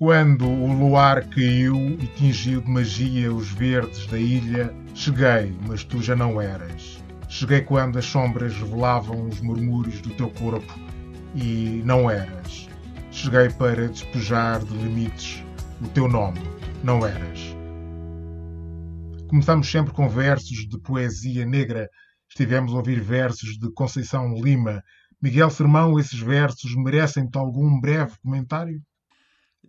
Quando o luar caiu e tingiu de magia os verdes da ilha, cheguei, mas tu já não eras. Cheguei quando as sombras revelavam os murmúrios do teu corpo e não eras. Cheguei para despejar de limites o teu nome, não eras. Começamos sempre com versos de poesia negra. Estivemos a ouvir versos de Conceição Lima. Miguel Sermão, esses versos merecem-te algum breve comentário?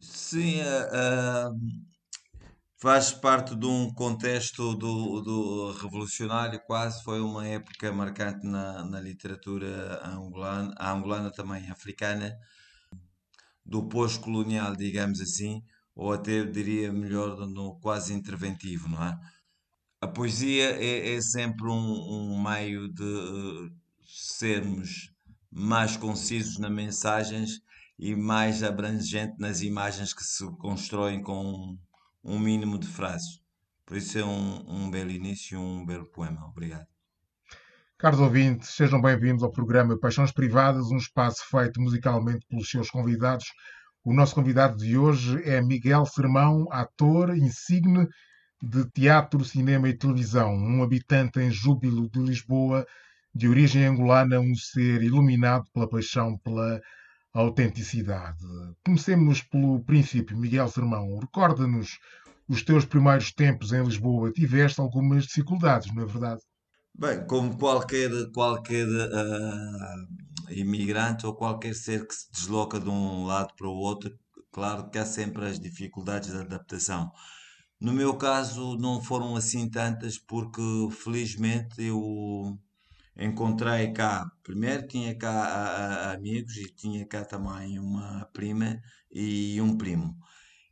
Sim, uh, faz parte de um contexto do, do revolucionário, quase foi uma época marcante na, na literatura angolana, angolana também africana, do pós-colonial, digamos assim, ou até diria melhor, no quase interventivo, não é? A poesia é, é sempre um, um meio de uh, sermos mais concisos nas mensagens e mais abrangente nas imagens que se constroem com um, mínimo de frases. Por isso é um, um belo início e um belo poema. Obrigado. Caros ouvintes, sejam bem-vindos ao programa Paixões Privadas, um espaço feito musicalmente pelos seus convidados. O nosso convidado de hoje é Miguel Sermão, ator insigne de teatro, cinema e televisão, um habitante em júbilo de Lisboa, de origem angolana, um ser iluminado pela paixão pela autenticidade. Comecemos pelo princípio, Miguel Sermão. Recorda-nos os teus primeiros tempos em Lisboa. Tiveste algumas dificuldades, não é verdade? Bem, como qualquer, qualquer uh, imigrante ou qualquer ser que se desloca de um lado para o outro, claro que há sempre as dificuldades de adaptação. No meu caso, não foram assim tantas, porque felizmente eu encontrei cá. Primeiro tinha cá a- a- amigos e tinha cá também uma prima e um primo.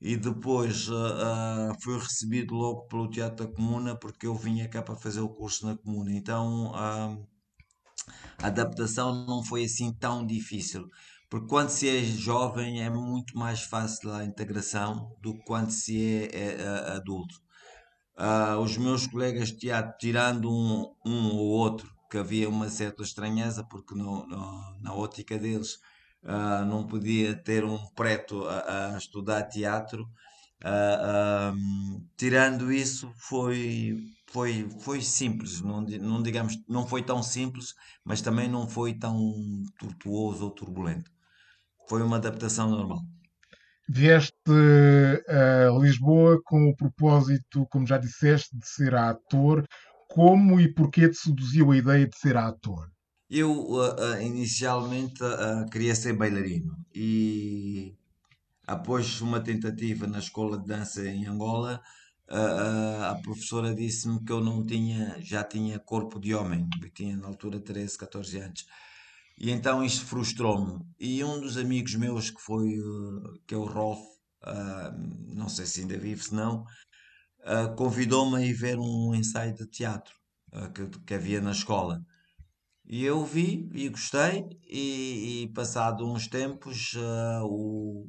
E depois ah, fui recebido logo pelo Teatro da Comuna porque eu vinha cá para fazer o curso na Comuna. Então ah, a adaptação não foi assim tão difícil. Porque quando se é jovem é muito mais fácil a integração do que quando se é, é, é adulto. Ah, os meus colegas de teatro, tirando um, um ou outro, que havia uma certa estranheza, porque no, no- na ótica deles ah, não podia ter um preto a, a estudar teatro. Ah, tirando isso, foi, foi, foi simples, não, não digamos, não foi tão simples, mas também não foi tão tortuoso ou turbulento. Foi uma adaptação normal. Vieste a Lisboa com o propósito, como já disseste, de ser ator. Como e porquê te seduziu a ideia de ser ator? Eu ah, inicialmente ah, queria ser bailarino e após uma tentativa na escola de dança em Angola, ah, a professora disse-me que eu não tinha, já tinha corpo de homem, eu tinha na altura 13, 14 anos. E então isto frustrou-me. E um dos amigos meus que foi, que é o Rolf, não sei se ainda vive, se não, ah, convidou-me a ir ver um ensaio de teatro, ah, que, que havia na escola. E eu vi e gostei, e, e passado uns tempos, ah, o,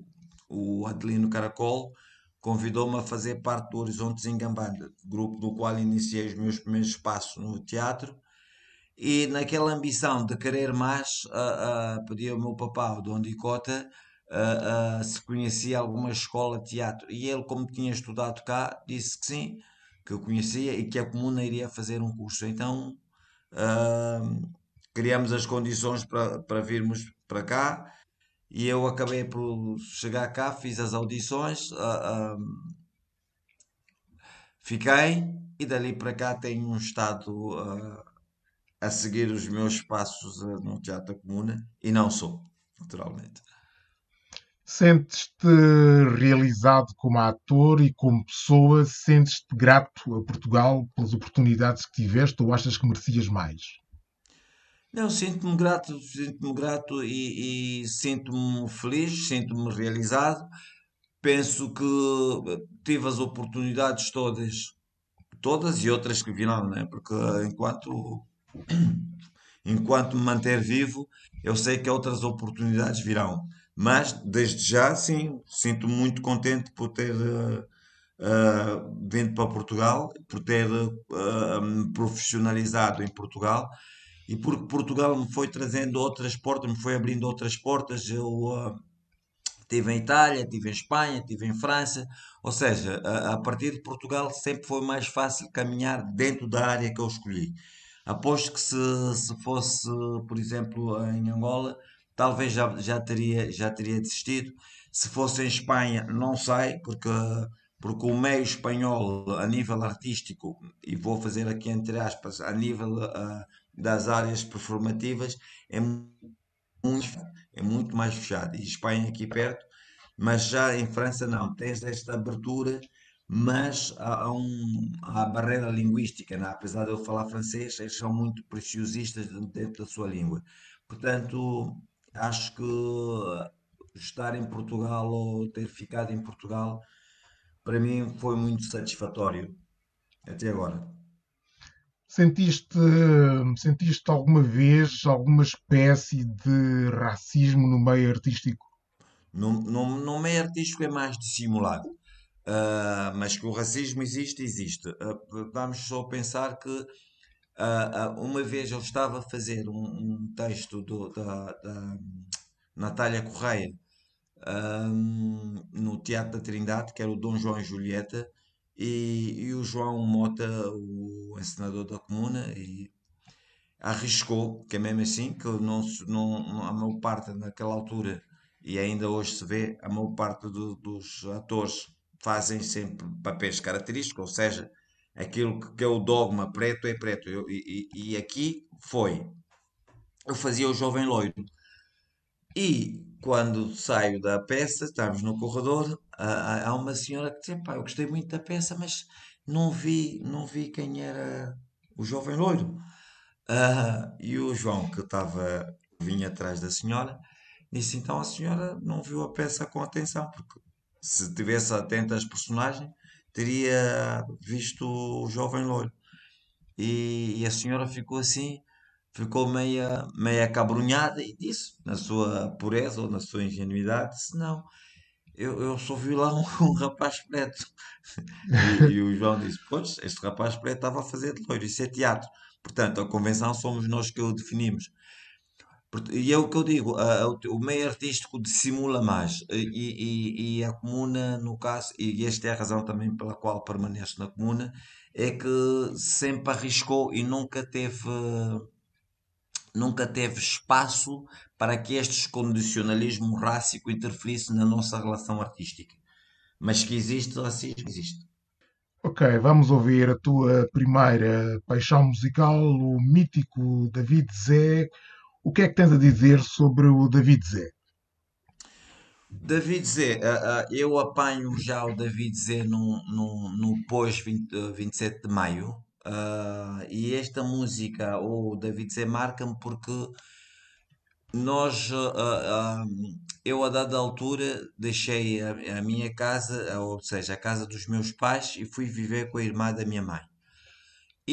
o Adelino Caracol convidou-me a fazer parte do Horizontes em Gambanda, grupo do qual iniciei os meus primeiros passos no teatro. E naquela ambição de querer mais, ah, pedi ao meu papá, o Dom Dicota, ah, ah, se conhecia alguma escola de teatro. E ele, como tinha estudado cá, disse que sim, que eu conhecia e que a comuna iria fazer um curso. Então, ah, criamos as condições para, para virmos para cá e eu acabei por chegar cá, fiz as audições, fiquei e dali para cá tenho estado. a seguir os meus passos eh, no Teatro da Comuna e não sou, naturalmente. Sentes-te realizado como ator e como pessoa? Sentes-te grato a Portugal pelas oportunidades que tiveste ou achas que merecias mais? Não, sinto-me grato, sinto-me grato e, e sinto-me feliz, sinto-me realizado. Penso que eh, tive as oportunidades todas, todas e outras que virão, né? Porque enquanto enquanto me manter vivo, eu sei que outras oportunidades virão. Mas, desde já, sim, sinto-me muito contente por ter eh, eh, vindo para Portugal, por ter eh, me profissionalizado em Portugal e porque Portugal me foi trazendo outras portas, me foi abrindo outras portas. Eu, eh, Tive em Itália, tive em Espanha, tive em França, ou seja, a, a partir de Portugal sempre foi mais fácil caminhar dentro da área que eu escolhi. Aposto que se, se fosse, por exemplo, em Angola, talvez já, já teria, já teria desistido. Se fosse em Espanha, não sei, porque, porque o meio espanhol, a nível artístico, e vou fazer aqui entre aspas, a nível uh, das áreas performativas, é muito, é muito mais fechado. E Espanha aqui perto, mas já em França não. Tens esta abertura mas há, um, há barreira linguística, né? apesar de eu falar francês, eles são muito preciosistas dentro da sua língua. Portanto, acho que estar em Portugal ou ter ficado em Portugal, para mim foi muito satisfatório até agora. Sentiste, sentiste alguma vez alguma espécie de racismo no meio artístico? No, no, no meio artístico é mais dissimulado. Uh, mas que o racismo existe, existe. Uh, vamos só pensar que uma vez eu estava a fazer um, um texto do, da, da, Natália Correia no Teatro da Trindade, que era o Dom João e Julieta, e, e o João Mota, o encenador da comuna, e arriscou, que é mesmo assim, que não, não, a maior parte naquela altura, e ainda hoje se vê, a maior parte do, dos atores fazem sempre papéis característicos, ou seja, aquilo que é o dogma preto é preto. Eu, e, e, aqui foi. Eu fazia o jovem loiro. E quando saio da peça, estamos no corredor, há, uma senhora que diz: pá, eu gostei muito da peça, mas não vi, não vi quem era o jovem loiro. Uh, e o João, que estava, vinha atrás da senhora, disse: então a senhora não viu a peça com atenção, porque se tivesse atento às personagens, teria visto o jovem loiro. E, e, a senhora ficou assim, ficou meia, meia cabrunhada e disse, na sua pureza ou na sua ingenuidade, disse, não, eu, eu só vi lá um, um rapaz preto. E, e, o João disse, pois, este rapaz preto estava a fazer de loiro, isso é teatro. Portanto, a convenção somos nós que o definimos. E é o que eu digo, o meio artístico dissimula mais. E, e- e a comuna, no caso, e esta é a razão também pela qual permaneço na comuna, é que sempre arriscou e nunca teve, nunca teve espaço para que este condicionalismo rássico interferisse na nossa relação artística. Mas que existe racismo, existe. Ok, vamos ouvir a tua primeira paixão musical, o mítico David Zé o que é que tens a dizer sobre o David Zé? David Zé, uh, uh, eu apanho já o David Zé no, no, no pós-27 uh, de maio. Uh, e esta música, o David Zé, marca-me porque nós, eu a dada altura deixei a minha casa, ou seja, a casa dos meus pais, e fui viver com a irmã da minha mãe.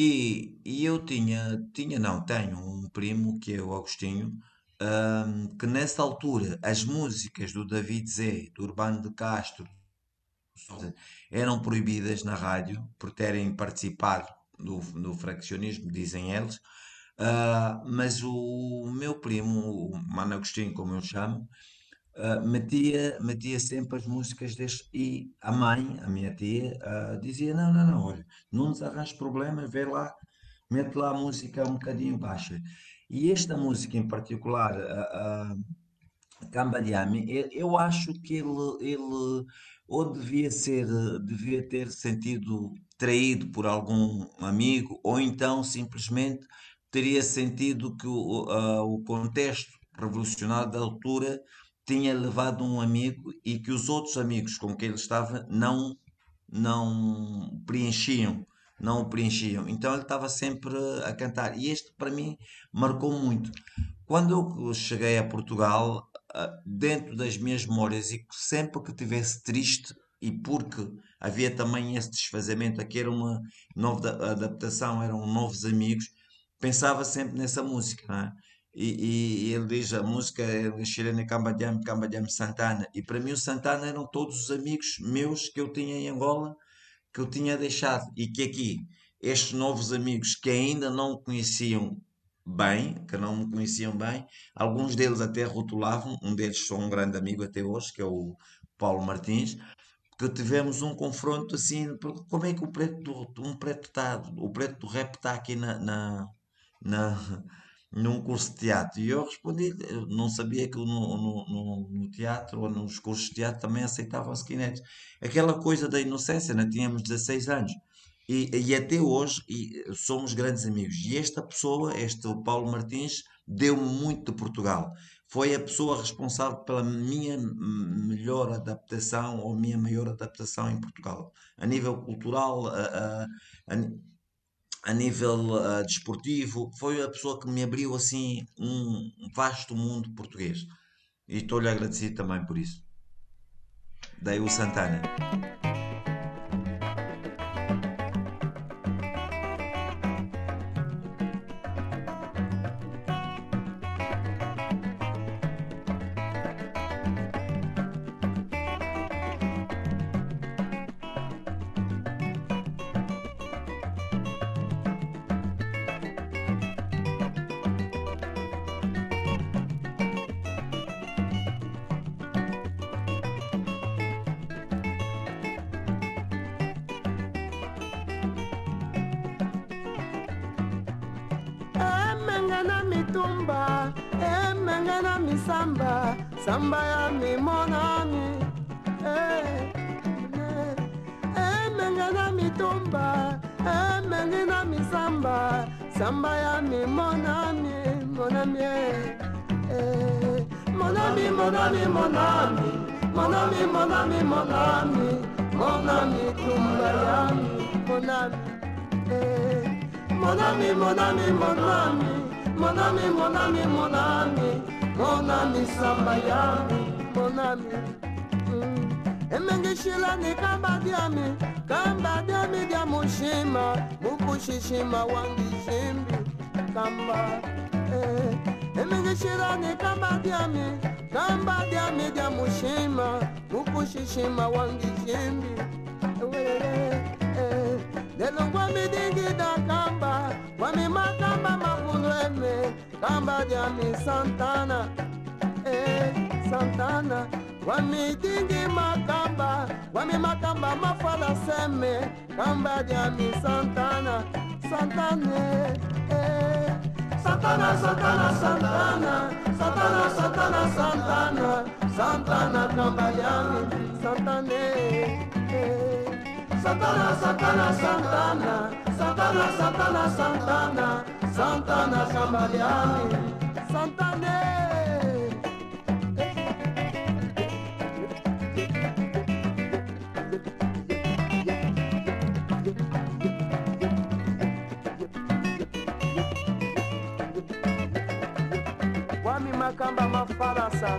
E, e eu tinha, tinha, não, tenho um primo que é o Agostinho, ahm, que nessa altura as músicas do David Zé, do Urbano de Castro, eram proibidas na rádio por terem participado do, do fraccionismo, dizem eles. Ah, mas o meu primo, o Mano Agostinho, como eu chamo, uh, metia, metia sempre as músicas deste. E a mãe, a minha tia, uh, dizia: Não, não, não, olha, não nos arranjes problemas, vê lá, mete lá a música um bocadinho baixa. E esta música em particular, a uh, Cambadiame, eu acho que ele, ele ou devia ser, devia ter sentido traído por algum amigo, ou então simplesmente teria sentido que o, uh, o contexto revolucionário da altura tinha levado um amigo e que os outros amigos com quem ele estava não não preenchiam, não o preenchiam. Então ele estava sempre a cantar. E este para mim marcou muito. Quando eu cheguei a Portugal, ah, dentro das minhas memórias e sempre que tivesse triste e porque havia também esse desfazamento, aqui era uma nova adaptação, eram novos amigos, pensava sempre nessa música, é? E, e, ele diz a música é chilena Cambadiam, Cambadiam Santana. E para mim o Santana eram todos os amigos meus que eu tinha em Angola, que eu tinha deixado. E que aqui, estes novos amigos que ainda não conheciam bem, que não me conheciam bem. Alguns deles até rotulavam, um deles sou um grande amigo até hoje, que é o Paulo Martins, que tivemos um confronto assim, como é que o preto do, um preto está, o preto do rap está aqui na, na, na, num curso de teatro? E eu respondi, eu não sabia que no, no, no, teatro ou nos cursos de teatro também aceitavam skinheads. Aquela coisa da inocência, né? tínhamos 16 anos. E, e até hoje e somos grandes amigos. E esta pessoa, este Paulo Martins, deu-me muito de Portugal. Foi a pessoa responsável pela minha melhor adaptação ou minha maior adaptação em Portugal. A nível cultural, a, a, a nível uh, desportivo, foi a pessoa que me abriu assim um vasto mundo português. E estou-lhe agradecido também por isso. Daí o Santana. Tumba, emenge eh, na misamba samba ya mimonani eh, eh, emenge na mitumba emenge na misamba samba ya mimonami monami monami monami monami monami monami monami monami tumba yami monami eh. monami monami monami emengishilani kamba diami kamba diami dia mushima mukushishima wangishimbi kamba eh. emengishilani kamba diami kamba diami dia mushima mukushishima wangishimbi eh. lelo ngwamidingida kamba diami santana eh, santana. Wamidingi makamba wami makamba mafala seme. Kamba diami santana santane eh. Santana, Santana, Santana, Santana, Santana, Santana, Santana, Cambaliani, Santane, eh. Santana, Santana, Santana, Santana, Santana, Santana, Santana, Cambaliani, Santane. makamba mafalasa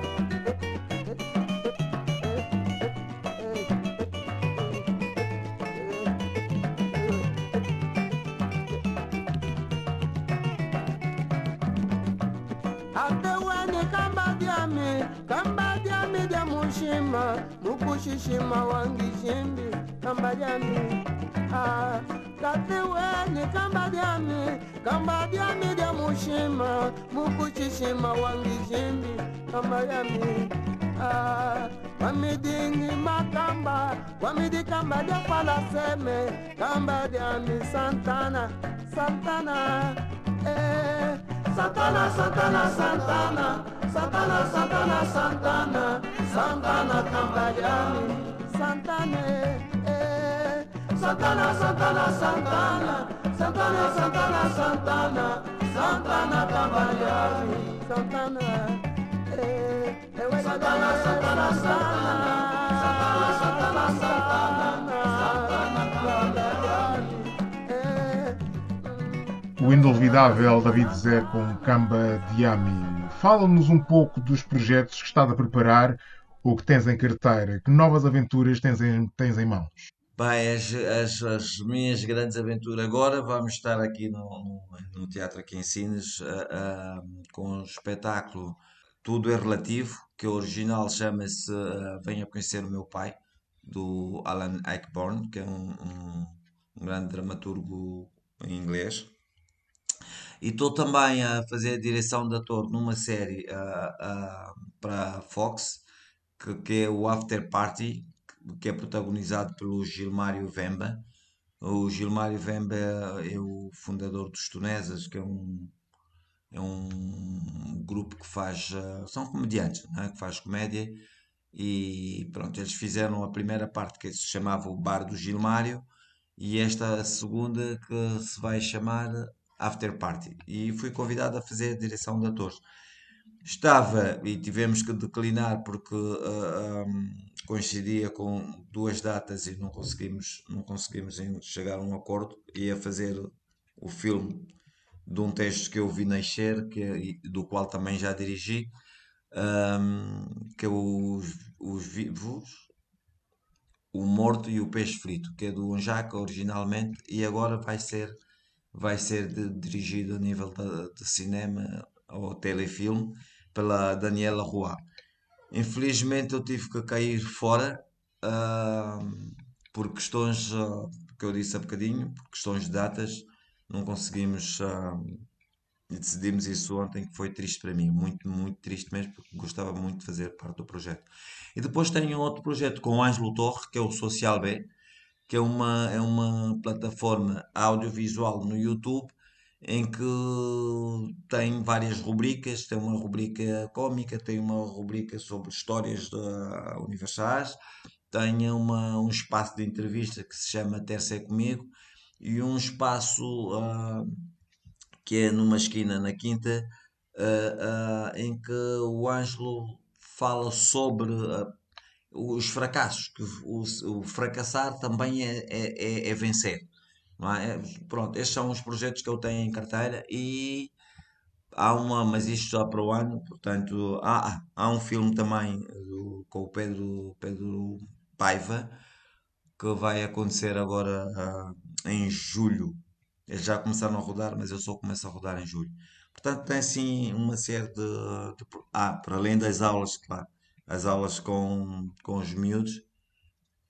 mukushishima wangishimbi kamba diami ah. kateweni kamba diami kamba diami dia mushima. Mukuchishima wangijimbi kamba yami ah, wamidingi makamba wamidi kamba dia palaseme. Kamba diami santana santana. eh, santana santana. Santana santana santana. Santana santana santana eh, Santana, Santana, Santana, Santana, Santana, Santana, Santana Santana, eh, Santana, Santana, Santana, Santana, o inolvidável David Zé com Camba Diami. Fala-nos um pouco dos projetos que estás a preparar ou que tens em carteira. Que novas aventuras tens em, tens em mãos? Bem, as, as, as minhas grandes aventuras agora, vamos estar aqui no, no, Teatro aqui em Sines uh, uh, com o espetáculo Tudo é Relativo, que o original chama-se uh, Venha Conhecer o Meu Pai, do Alan Ayckbourn, que é um, um, um grande dramaturgo em inglês. E estou também a fazer a direção de ator numa série ah, ah, para Fox, que, que é o After Party, que é protagonizado pelo Gilmário Vemba. O Gilmário Vemba é o fundador dos Tunesas, que é um, é um grupo que faz. ah, são comediantes, né? Que faz comédia. E pronto, eles fizeram a primeira parte que se chamava o Bar do Gilmário e esta segunda que se vai chamar After Party. E fui convidado a fazer a direção de atores. Estava e tivemos que declinar porque ah, ahm, coincidia com duas datas e não conseguimos, não conseguimos chegar a um acordo. Ia fazer o filme de um texto que eu vi nascer, que, do qual também já dirigi, ahm, que é os, os Vivos, o Morto e o Peixe Frito, que é do Onjaca originalmente e agora vai ser, vai ser de- dirigido a nível de, de cinema ou telefilme pela Daniela Roy. Infelizmente eu tive que cair fora ah, por questões ah, que eu disse há bocadinho, por questões de datas, não conseguimos e decidimos isso ontem, que foi triste para mim, muito, muito triste mesmo, porque gostava muito de fazer parte do projeto. E depois tenho um outro projeto com o Ângelo Torre, que é o Social B, que é uma, é uma plataforma audiovisual no YouTube em que tem várias rubricas, tem uma rubrica cómica, tem uma rubrica sobre histórias da universais, tem uma, um espaço de entrevista que se chama Terça é Comigo e um espaço ah, que é numa esquina na Quinta, ah, ah, em que o Ângelo fala sobre ah, os fracassos, que o, o fracassar também é, é, é- é vencer. É? Pronto, estes são os projetos que eu tenho em carteira e há uma, mas isto já para o ano, portanto, há, há um filme também do- com o Pedro, Pedro Paiva que vai acontecer agora ah, em julho. Eles já começaram a rodar, mas eu só começo a rodar em julho. Portanto, tem assim uma série de, de Ah, para além das aulas, claro, as aulas com, com os miúdos,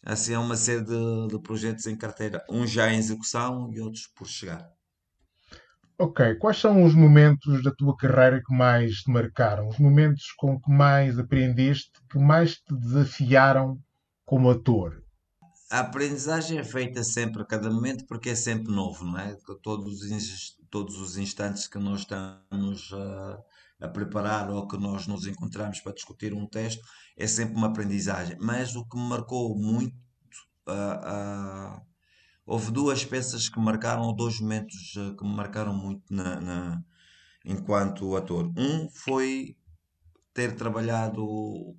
assim é uma série de, de projetos em carteira, uns já em execução e outros por chegar. Ok, quais são os momentos da tua carreira que mais te marcaram? Os momentos com que mais aprendeste, que mais te desafiaram como ator? A aprendizagem é feita sempre a cada momento porque é sempre novo, não é? Todos os, todos os instantes que nós estamos a, a preparar ou que nós nos encontramos para discutir um texto é sempre uma aprendizagem. Mas o que me marcou muito, ah, ah, houve duas peças que marcaram, ou dois momentos ah, que me marcaram muito na, na- enquanto ator. Um foi ter trabalhado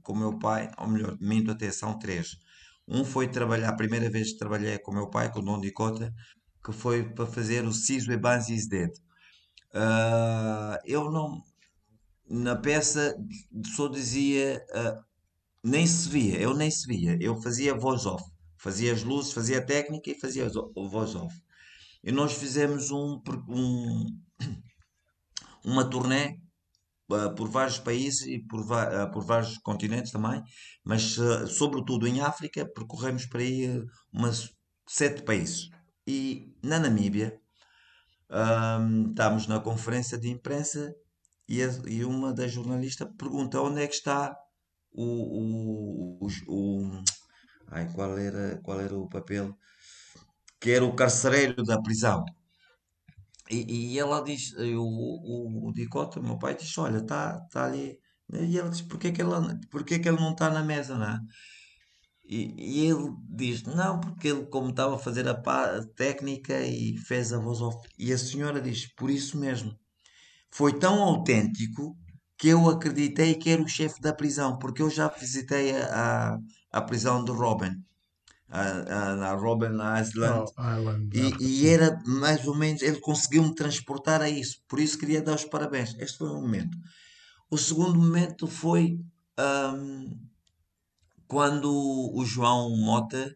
com meu pai, ou melhor, minto até, são três. Um foi trabalhar, a primeira vez que trabalhei com meu pai, com o Dom Dicota, que foi para fazer o Siso Ebanz is Dead. Ah, eu não, na peça só dizia, ah, nem se via, eu nem se via, eu fazia voz off, fazia as luzes, fazia a técnica e fazia o- voz off. E nós fizemos um, um- uma turnê ah, por vários países e por, ah, por vários continentes também, mas sobretudo em África, percorremos para aí umas sete países. E na Namíbia, ahm, estávamos na conferência de imprensa e, a- e uma das jornalistas pergunta onde é que está o, o, o, o- ai, qual era, qual era o papel? Que era o carcereiro da prisão. E, e ela diz, o, o, Dicota, meu pai, diz, olha, está tá ali. E ela diz, porquê que, ela, porquê que ele não está na mesa, não é? E, e ele diz, não, porque ele, como estava a fazer a, pá- a técnica e fez a voz off. E a senhora diz, por isso mesmo. Foi tão autêntico que eu acreditei que era o chefe da prisão, porque eu já visitei a, a, a prisão de Robben, a, a, a Robben Island, Oh, Island, e, e era mais ou menos, ele conseguiu-me transportar a isso. Por isso queria dar os parabéns. Este foi um momento. O segundo momento foi ahm, quando o João Mota,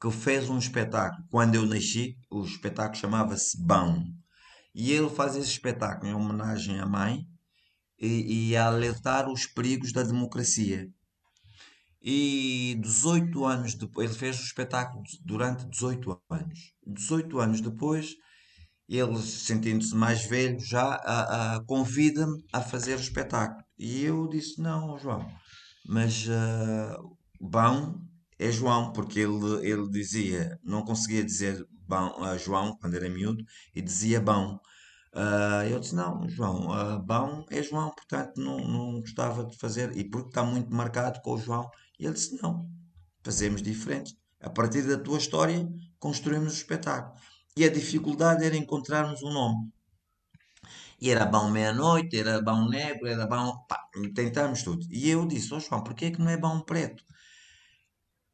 que fez um espetáculo, quando eu nasci, o espetáculo chamava-se Bão. E ele faz esse espetáculo em homenagem à mãe e, e a alertar os perigos da democracia. E 18 anos depois, ele fez o espetáculo durante 18 anos. 18 anos depois, ele, sentindo-se mais velho, já a, a- convida-me a fazer o espetáculo. E eu disse: Não, João, mas ah, bom é João, porque ele, ele dizia, não conseguia dizer bom, a João quando era miúdo, e dizia bom. Ah, eu disse: Não, João, ah, bom é João, portanto não, não gostava de fazer, e porque está muito marcado com o João. E ele disse: Não, fazemos diferente. A partir da tua história, construímos o espetáculo. E a dificuldade era encontrarmos um nome. E era bom meia-noite, era bom negro, era bom. Pá, tentámos tudo. E eu disse: Ó João, porquê é que não é bom preto?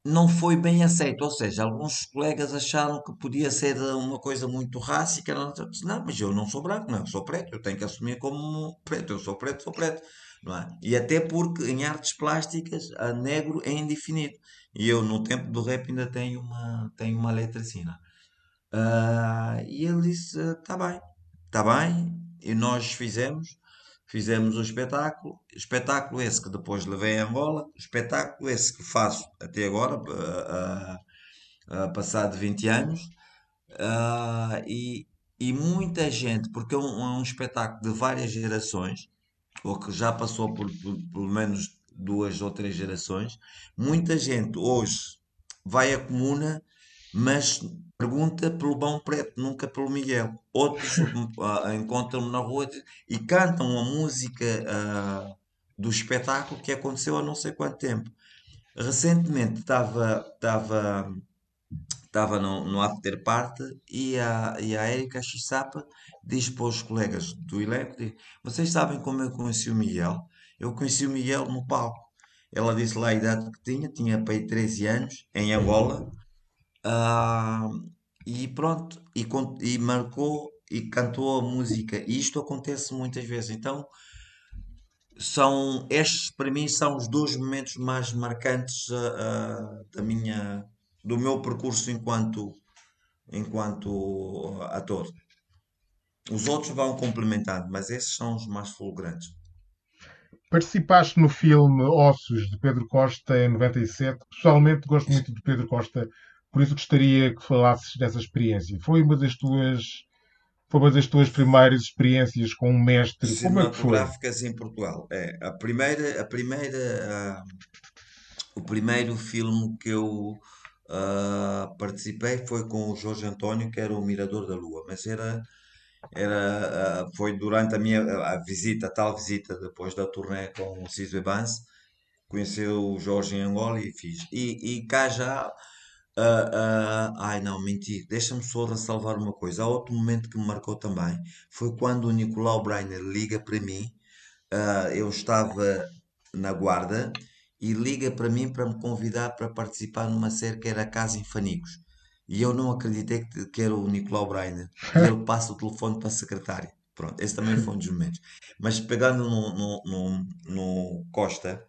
Não foi bem aceito, ou seja, alguns colegas acharam que podia ser uma coisa muito rássica. Não, não, mas eu não sou branco, não, eu sou preto, eu tenho que assumir como preto, eu sou preto, sou preto, não é? E até porque em artes plásticas, a negro é indefinido. E eu, no tempo do rap, ainda tenho uma, tenho uma letra assim? Ah, e ele disse: Está bem, está bem. E nós fizemos, fizemos o espetáculo. Espetáculo esse que depois levei a Angola, espetáculo esse que faço até agora, ah, ah, passado 20 anos. Ah, e, e muita gente, porque é um, é um espetáculo de várias gerações, ou que já passou por, por pelo menos duas ou três gerações, muita gente hoje vai à comuna mas pergunta pelo Bom Preto, nunca pelo Miguel. Outros ah, encontram-me na rua e cantam a música ah, do espetáculo que aconteceu há não sei quanto tempo. Recentemente estava estava estava no, no after party e a, e a Erika Chisapa diz para os colegas do elenco, diz, vocês sabem como eu conheci o Miguel? Eu conheci o Miguel no palco. Ela disse lá a idade que tinha, tinha para aí 13 anos, em Angola, ah, e pronto, e, e marcou e cantou a música. E isto acontece muitas vezes. Então, são estes para mim são os dois momentos mais marcantes ah, da minha, do meu percurso enquanto, enquanto ator. Os outros vão complementando, mas esses são os mais fulgurantes. Participaste no filme Ossos de Pedro Costa em 97. Pessoalmente gosto muito de Pedro Costa, por isso gostaria que falasses dessa experiência. Foi uma das tuas, foi uma das tuas primeiras experiências com um mestre. É? Cinematográficas em Portugal. É, a primeira, a primeira, ah, o primeiro filme que eu ah, participei foi com o Jorge António, que era o Mirador da Lua, mas era, era, ah, foi durante a minha a visita, a tal visita depois da turnê com o Ciso Evans, conheceu o Jorge em Angola e fiz. E, e cá já, ah, ah, ai não, menti, deixa-me só ressalvar uma coisa. Há outro momento que me marcou também, foi quando o Nicolau Breiner liga para mim ah, eu estava na Guarda e liga para mim para me convidar para participar numa série que era Casa em Fanicos. E eu não acreditei que, que era o Nicolau Breiner. E ele passa o telefone para a secretária. Pronto, esse também foi um dos momentos. Mas pegando no, no, no, no Costa,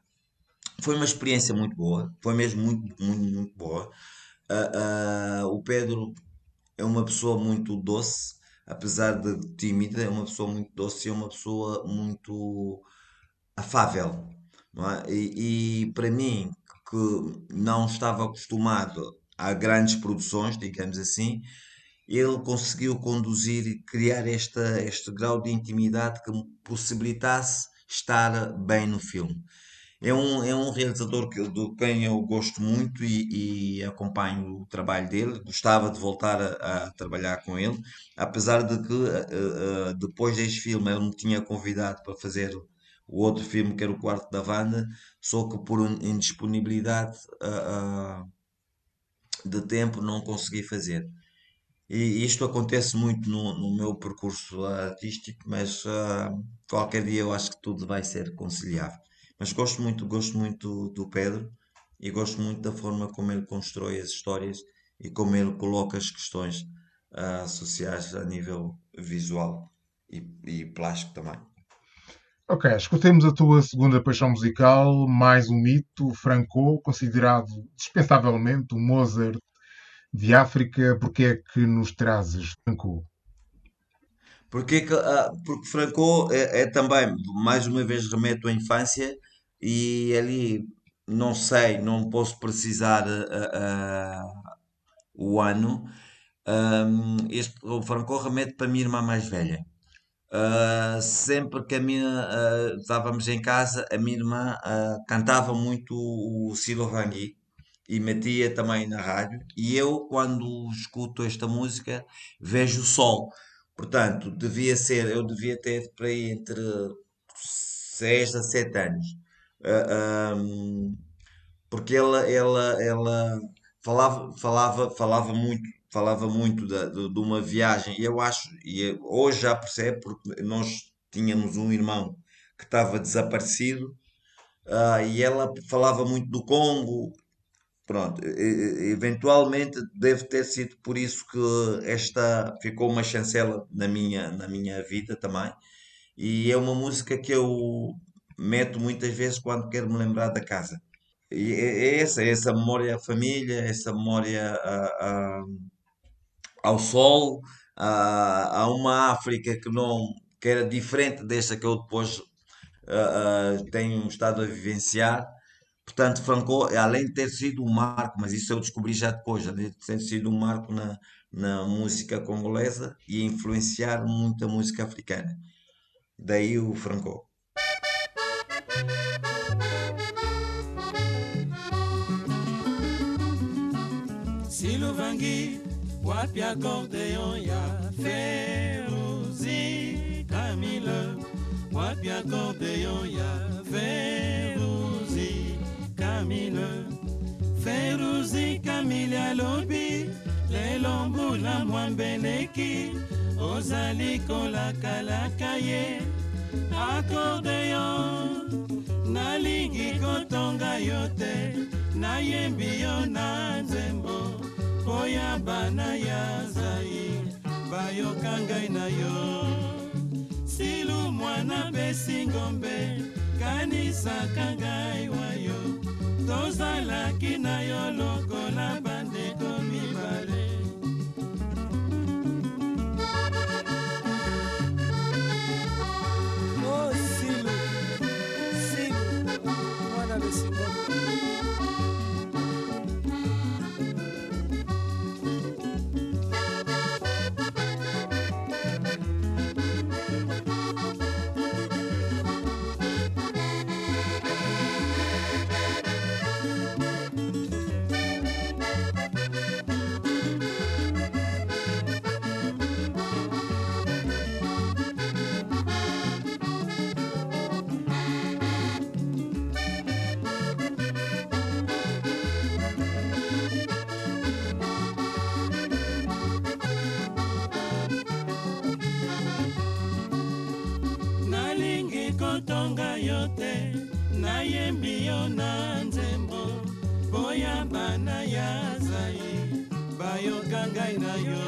foi uma experiência muito boa. Foi mesmo muito, muito, muito boa. Ah, ah, o Pedro é uma pessoa muito doce, apesar de tímida, é uma pessoa muito doce e é uma pessoa muito afável, é? E, e para mim, que não estava acostumado a grandes produções, digamos assim, ele conseguiu conduzir e criar esta, este grau de intimidade que me possibilitasse estar bem no filme. É um, é um realizador que, do quem eu gosto muito e, e acompanho o trabalho dele. Gostava de voltar a, a trabalhar com ele, apesar de que eh, eh, depois deste filme ele me tinha convidado para fazer o outro filme que era o Quarto da Wanda, só que por in- indisponibilidade ah, ah, de tempo não consegui fazer. E isto acontece muito no, no meu percurso artístico, mas ah, qualquer dia eu acho que tudo vai ser conciliável. Mas gosto muito, gosto muito do Pedro e gosto muito da forma como ele constrói as histórias e como ele coloca as questões ah, sociais a nível visual e, e plástico também. Ok, escutemos a tua segunda paixão musical, mais um mito, Franco, considerado dispensavelmente o Mozart de África. Porque é que nos trazes Franco? Porque, que, ah, porque Franco é, é também, mais uma vez, remeto à infância e ali, não sei, não posso precisar ah, ah, o ano, Um, este, o Franco remete para a minha irmã mais velha. Uh, sempre que a minha, uh, estávamos em casa, a minha irmã uh, cantava muito o Silo Vangui e metia também na rádio. E eu, quando escuto esta música, vejo o sol. Portanto, devia ser, eu devia ter para aí entre 6 a 7 anos. Um, porque ela, ela, ela falava, falava, falava muito, falava muito da- de, de uma viagem. E eu acho, e hoje já percebo, porque nós tínhamos um irmão que estava desaparecido, ah, e ela falava muito do Congo. Pronto, eventualmente deve ter sido por isso que esta ficou uma chancela na minha, na minha vida também. E é uma música que eu meto muitas vezes quando quero me lembrar da casa. E é é essa, é essa memória à família, essa memória a, a- ao sol, a, a uma África que não que era diferente desta que eu depois tenho estado a vivenciar. Portanto, Franco, além de ter sido um marco, mas isso eu descobri já depois, além de ter sido um marco na, na música congolesa e influenciar muito a música africana. Daí o Franco. Silovangi, wapi accordéon ya Feruzi Camille, wapi accordéon ya Feruzi Camille, Feruzi Camille alobi lelo mbula mwambeleki ozali kolakalaka ye accordéon nalingi kotonga yo te nayembi yo na nzembo mpo ya bana ya zai bayoka ngai na yo. Silu mwana pesi ngombe kanisaka ngai wayo tozalaki na yo lokola kotonga yo te nayembi yo na nzembo mpo ya bana ya zai bayoka ngai na yo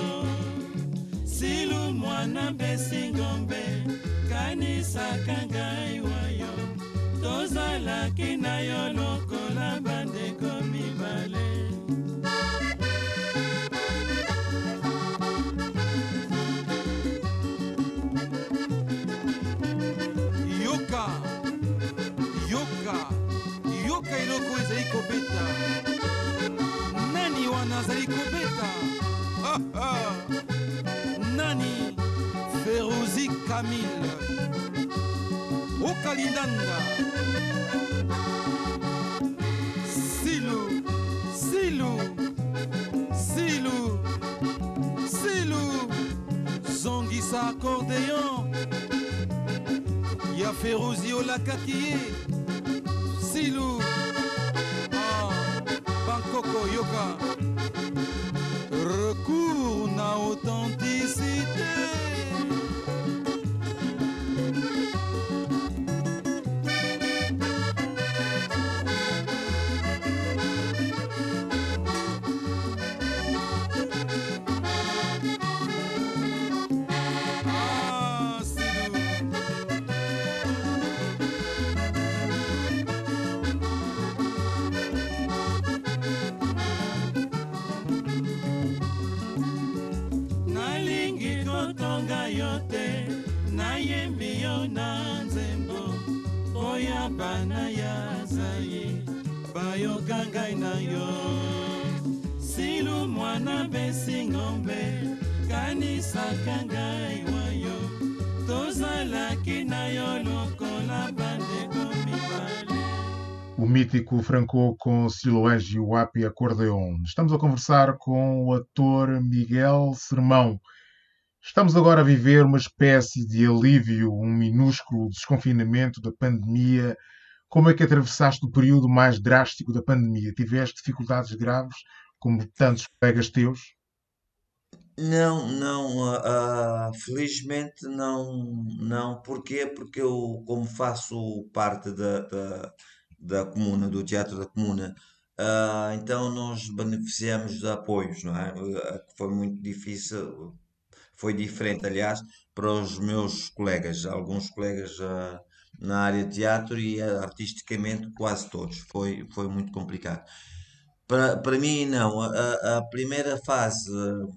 Suzy Camille Okalindanga Silou Silou Silou Silou Zongisa accordéon Ya Ferouzi Olakakie Silou ah, Bankoko Yoka yo silu mwana besi ngombe kanisaka ngai tozalaki na yo lokola bandeko mibale O mítico Franco com Siloés e o Api Acordeon. Estamos a conversar com o ator Miguel Sermão. Estamos agora a viver uma espécie de alívio, um minúsculo desconfinamento da pandemia. Como é que atravessaste o período mais drástico da pandemia? Tiveste dificuldades graves, como tantos colegas teus? Não, não, ah, ah, felizmente não, não. Porquê? Porque eu, como faço parte da, da, da comuna, do Teatro da Comuna, ah, então nós beneficiamos de apoios, não é? Foi muito difícil, foi diferente, aliás, para os meus colegas, alguns colegas ah, na área de teatro e ah, artisticamente quase todos. Foi, foi muito complicado. Para, para mim, não. A, a- primeira fase,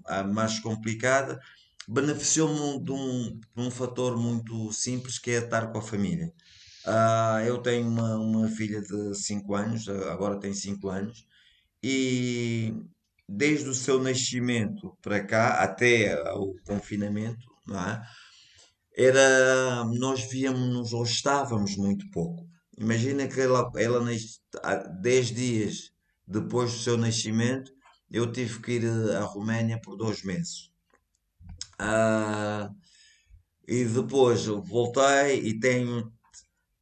a mais complicada, beneficiou-me de um, de um fator muito simples que é estar com a família. Ah, eu tenho uma, uma filha de 5 anos, agora tem 5 anos, e desde o seu nascimento para cá, até o confinamento, não é? Era, nós víamos ou estávamos muito pouco. Imagina que ela, ela nas- 10 dias depois do seu nascimento, eu tive que ir eh, à Roménia por dois meses. Ah, e depois voltei e tenho,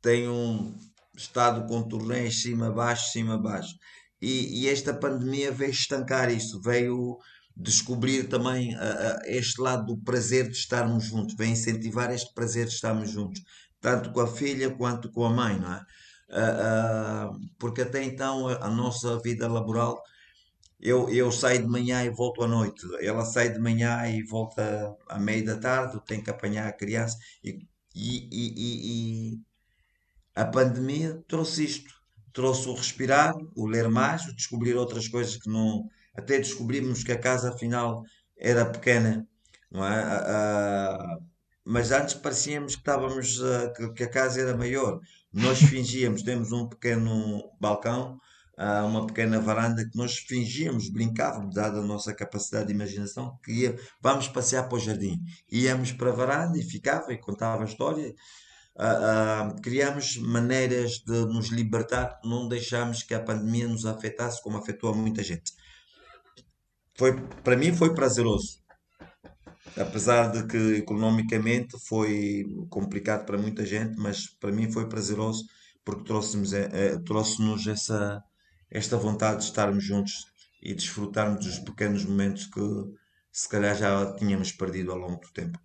tenho estado com turnês cima-baixo, cima-baixo. E, e esta pandemia veio estancar isso, veio descobrir também ah, este lado do prazer de estarmos juntos, veio incentivar este prazer de estarmos juntos, tanto com a filha quanto com a mãe, não é? Ah, porque até então a, a nossa vida laboral, eu, eu saio de manhã e volto à noite, ela sai de manhã e volta à meia da tarde, tenho que apanhar a criança e, e, e- e a pandemia trouxe isto, trouxe o respirar, o ler mais, o descobrir outras coisas que não, até descobrimos que a casa afinal era pequena, não é? Ah, ah, mas antes parecíamos que estávamos, ah, que, a casa era maior. Nós fingíamos, temos um pequeno balcão, uma pequena varanda que nós fingíamos, brincávamos, dada a nossa capacidade de imaginação, que ia, vamos passear para o jardim. Íamos para a varanda e ficava e contava a história. Ah, ah, criámos maneiras de nos libertar, não deixámos que a pandemia nos afetasse como afetou a muita gente. Foi, para mim foi prazeroso. Apesar de que economicamente foi complicado para muita gente, mas para mim foi prazeroso porque eh, eh, trouxe-nos essa, esta vontade de estarmos juntos e desfrutarmos dos pequenos momentos que se calhar já tínhamos perdido ao longo do tempo.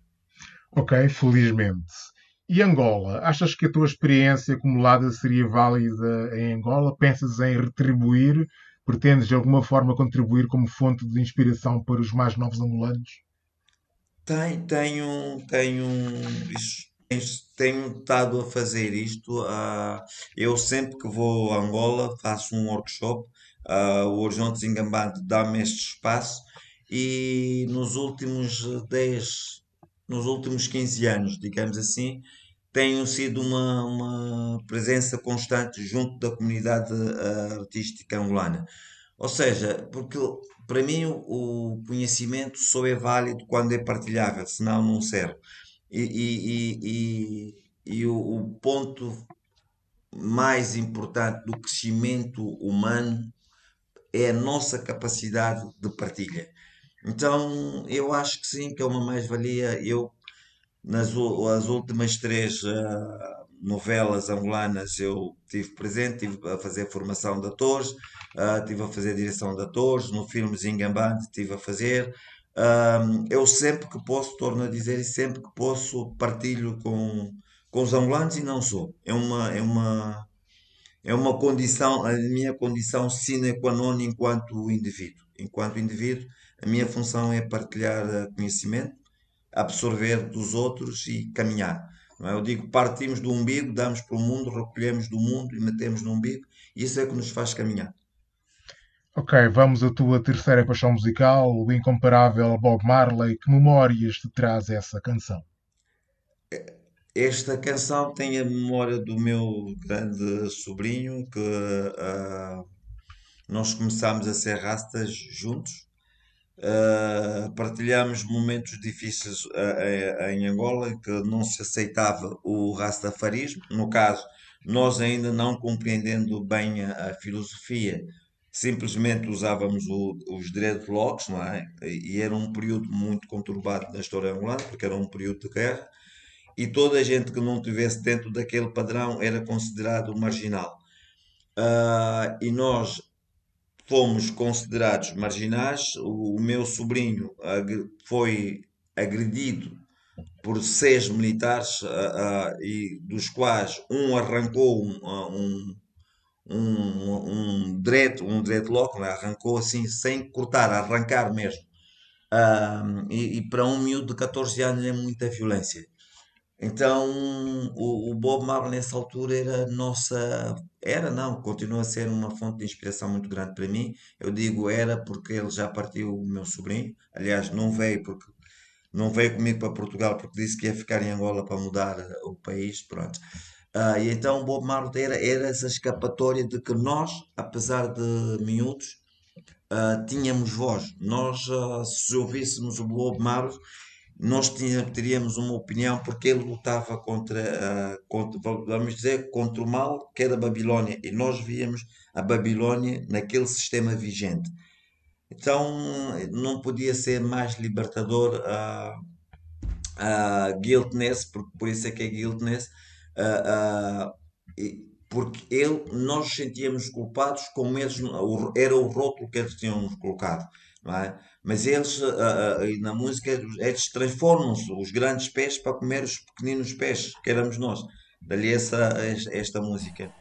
Ok, felizmente. E Angola? Achas que a tua experiência acumulada seria válida em Angola? Pensas em retribuir? Pretendes de alguma forma contribuir como fonte de inspiração para os mais novos angolanos? Tenho, tenho, tenho, tenho estado a fazer isto. eu sempre que vou a Angola faço um workshop. o Horizonte Zingambante dá-me este espaço e nos últimos 10, nos últimos 15 anos, digamos assim, tenho sido uma, uma presença constante junto da comunidade ah, artística angolana. Ou seja, porque para mim o, o conhecimento só é válido quando é partilhável, senão não serve. E, e- e- e- e o, o ponto mais importante do crescimento humano é a nossa capacidade de partilha. Então, eu acho que sim, que é uma mais-valia. Eu nas as últimas três ah, novelas angolanas eu tive presente, tive a fazer formação de atores, ah, tive a fazer direção de atores, no filme Zingambante estive a fazer. Ah, eu sempre que posso, torno a dizer, e sempre que posso partilho com, com os angolanos e não sou. É uma, é uma, é uma condição, a minha condição sine qua non enquanto indivíduo. Enquanto indivíduo, a minha função é partilhar ah, conhecimento absorver dos outros e caminhar. é? Eu digo, partimos do umbigo, damos para o mundo, recolhemos do mundo e metemos no umbigo, e isso é que nos faz caminhar. Ok, vamos à tua terceira paixão musical, o incomparável Bob Marley. Que memórias te traz essa canção? Esta canção tem a memória do meu grande sobrinho, que ah, nós começámos a ser rastas juntos. Uh, partilhamos momentos difíceis uh, em Angola que não se aceitava o rastafarismo. No caso, nós ainda não compreendendo bem a, a filosofia, simplesmente usávamos o, os dreadlocks, não é? E era um período muito conturbado na história angolana, porque era um período de guerra, e toda a gente que não estivesse dentro daquele padrão era considerado marginal. E nós fomos considerados marginais. O, o meu sobrinho foi agredido por seis militares, uh, uh, e dos quais um arrancou um, um, um, um, dread, um dreadlock, né? arrancou assim sem cortar, arrancar mesmo. Uh, e, e, para um miúdo de 14 anos é muita violência. Então o, o Bob Marley nessa altura era nossa, era não, continua a ser uma fonte de inspiração muito grande para mim. Eu digo era porque ele já partiu o meu sobrinho, aliás não veio porque não veio comigo para Portugal porque disse que ia ficar em Angola para mudar eh, o país, pronto. Uh, e então o Bob Marley era, era essa escapatória de que nós, apesar de miúdos, uh, tínhamos voz. Nós, uh, se ouvíssemos o Bob Marley, nós teríamos uma opinião porque ele lutava contra, contra, vamos dizer, contra o mal que era a Babilónia. E nós víamos a Babilónia naquele sistema vigente. Então não podia ser mais libertador a, a guiltness, por, por isso é que é guiltness, porque ele, nós sentíamos culpados como eles, era o rótulo que eles tinham nos colocado. É? Mas eles, na música, eles transformam-se os grandes peixes para comer os pequeninos peixes, que éramos nós. Dali essa, esta música.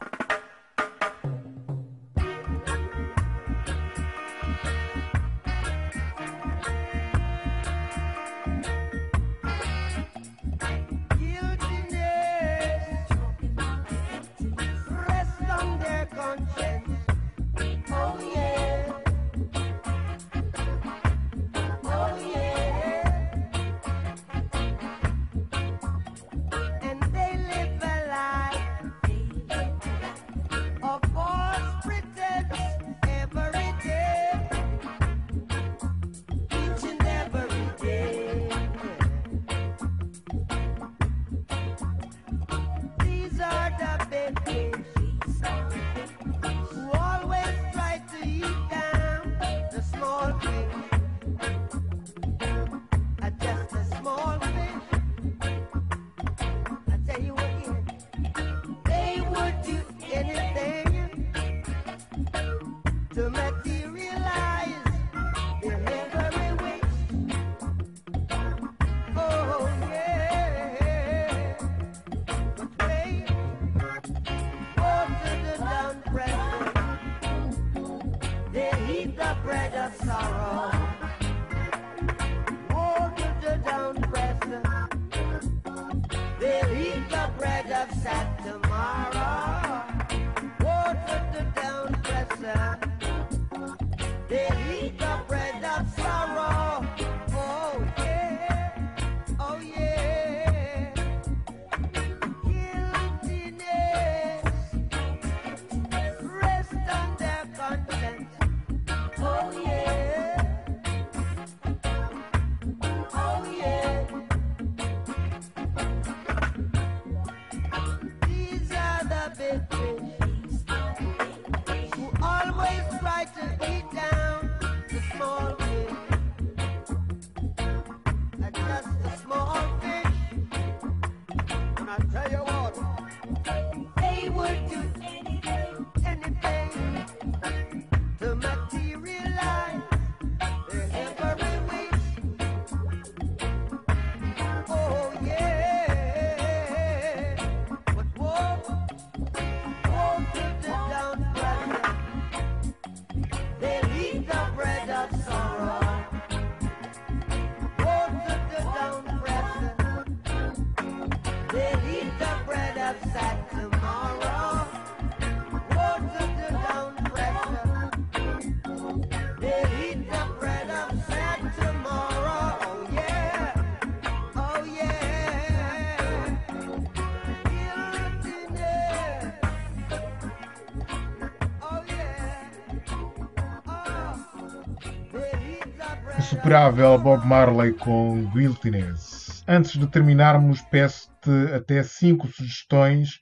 Insuperável Bob Marley com Guiltiness. Antes de terminarmos, peço-te até cinco sugestões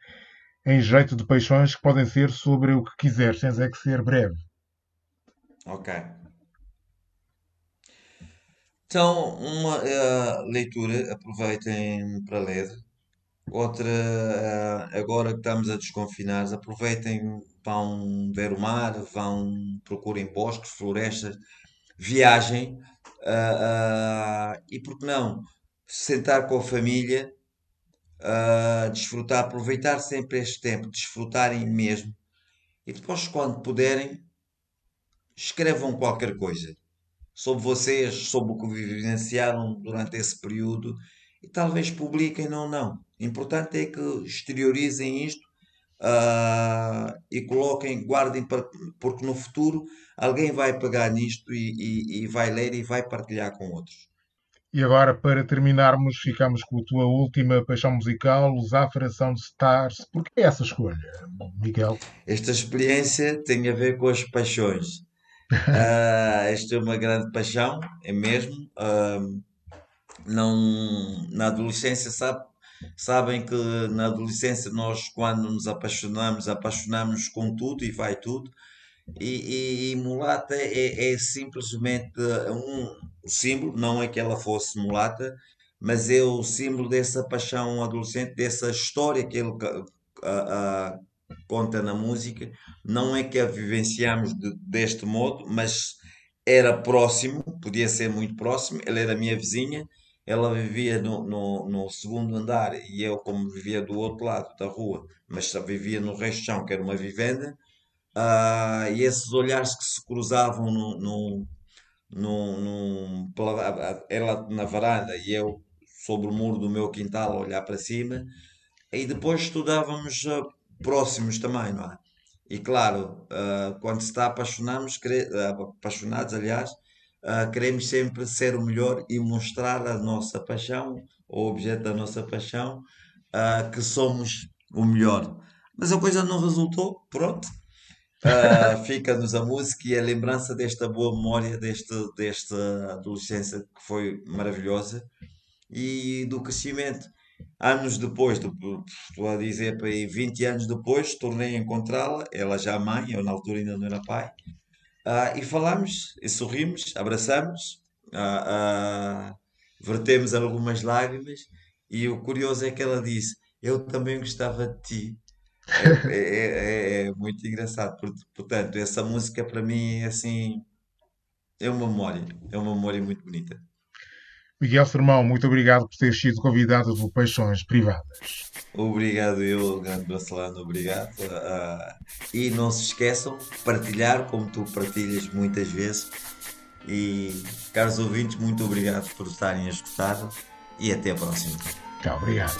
em jeito de paixões que podem ser sobre o que quiseres, tens é que ser breve. Ok. Então, uma eh, leitura, aproveitem para ler. Outra, eh, agora que estamos a desconfinar, aproveitem, vão ver o mar, vão, procurem bosques, florestas, viagem, ah, ah, e por que não, sentar com a família, ah, desfrutar, aproveitar sempre este tempo, desfrutarem mesmo, e depois, quando puderem, escrevam qualquer coisa sobre vocês, sobre o que vivenciaram durante esse período e talvez publiquem ou não. O importante é que exteriorizem isto ah, e coloquem, guardem, porque no futuro alguém vai pegar nisto e, e- e vai ler e vai partilhar com outros. E agora, para terminarmos, ficamos com a tua última paixão musical, Zafra Sound Stars. Por que essa escolha, Miguel? Esta experiência tem a ver com as paixões. Ah, esta é uma grande paixão, é mesmo. Ah, não, na adolescência, sabe, sabem que na adolescência nós, quando nos apaixonamos, apaixonamos com tudo e vai tudo. E, e, e mulata é, é simplesmente um símbolo, não é que ela fosse mulata, mas é o símbolo dessa paixão adolescente, dessa história que ele ah, ah, conta na música. Não é que a vivenciamos de- deste modo, mas era próximo, podia ser muito próximo. Ela era minha vizinha, ela vivia no, no, no segundo andar e eu, como vivia do outro lado da rua, mas só vivia no resto de chão, que era uma vivenda. Ah, e esses olhares que se cruzavam no, no, no, no- pela- ela na varanda e eu sobre o muro do meu quintal a olhar para cima. E depois estudávamos ah, próximos também, não é? E claro, ah, quando se está ah, apaixonados, aliás, ah, queremos sempre ser o melhor e mostrar a nossa paixão, o objeto da nossa paixão, ah, que somos o melhor. Mas a coisa não resultou, pronto. Ah, fica-nos a música e a lembrança desta boa memória, deste, desta adolescência que foi maravilhosa e do crescimento. Anos depois, estou a dizer para aí 20 anos depois, tornei a encontrá-la, ela já mãe, eu na altura ainda não era pai, ah, e falamos, e sorrimos, abraçamos, ah, ah, vertemos algumas lágrimas, e o curioso é que ela disse: Eu também gostava de ti. É, é- é- é muito engraçado. Por- Portanto, essa música para mim é assim, é uma memória, é uma memória muito bonita. Miguel Sermão, muito obrigado por ter sido convidado do Paixões Privadas. Obrigado eu, grande Barcelona, obrigado. Ah, e não se esqueçam, partilhar como tu partilhas muitas vezes. E, caros ouvintes, muito obrigado por estarem a escutar e até a próxima. Tchau, obrigado.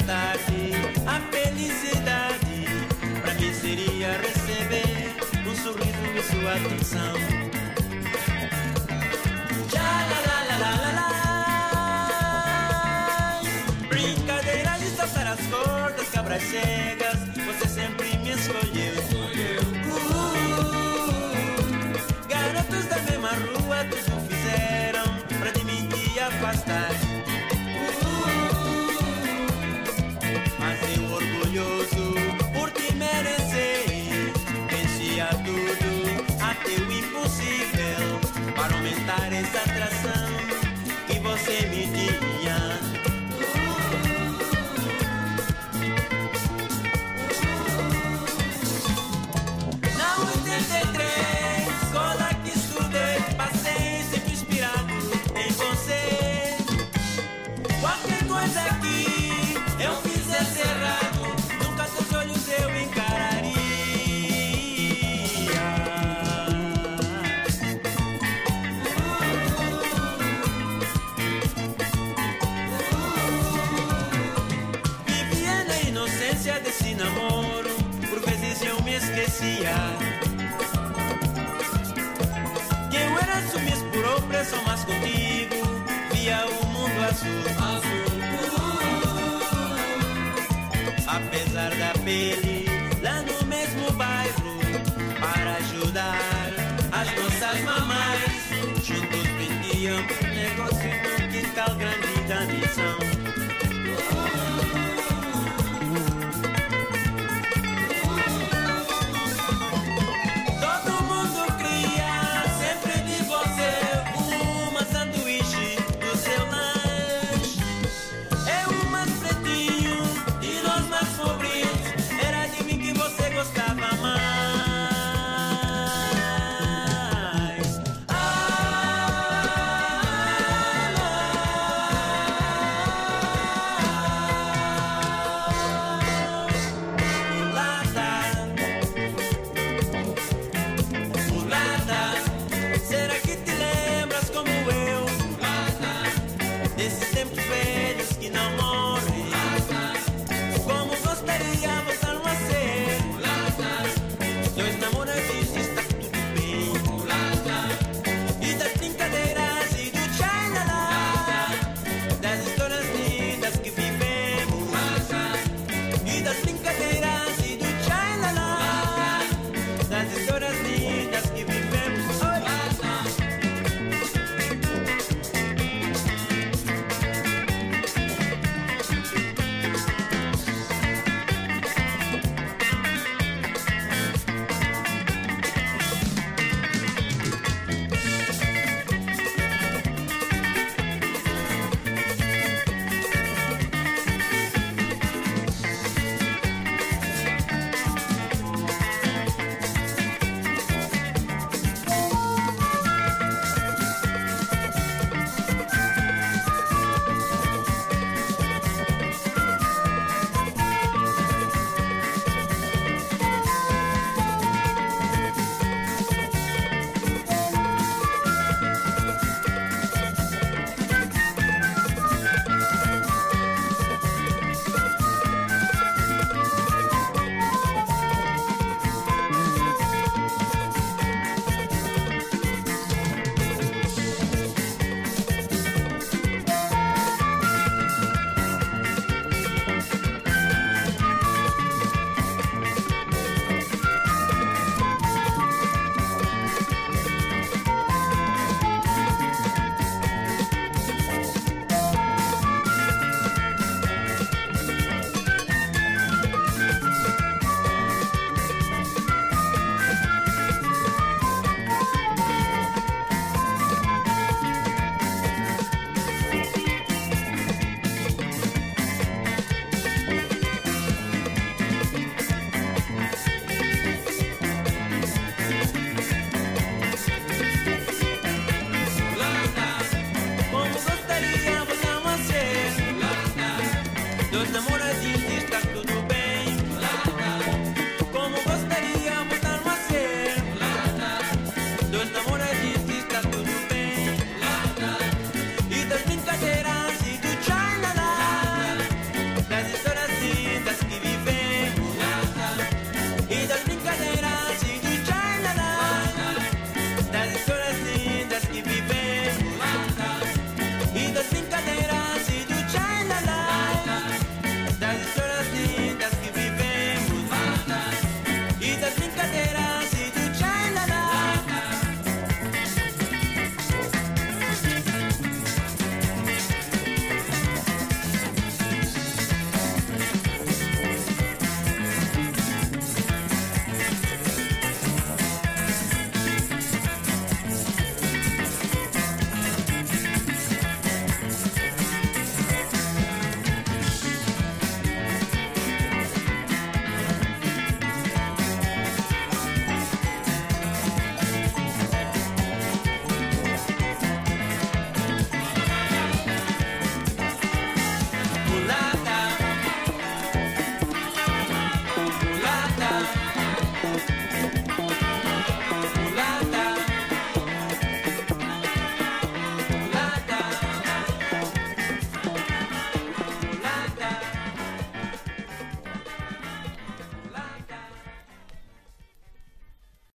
saudade, a felicidade. Pra mim seria receber um sorriso e sua atenção. Lá, lá, lá, lá, lá. Brincadeira de as cordas, cegas. Você sempre me escolheu. Uh, garotos da mesma rua, tudo fizeram pra de mim te afastar. viver só mais contigo, via o mundo azul. azul. Apesar da pele. Los amores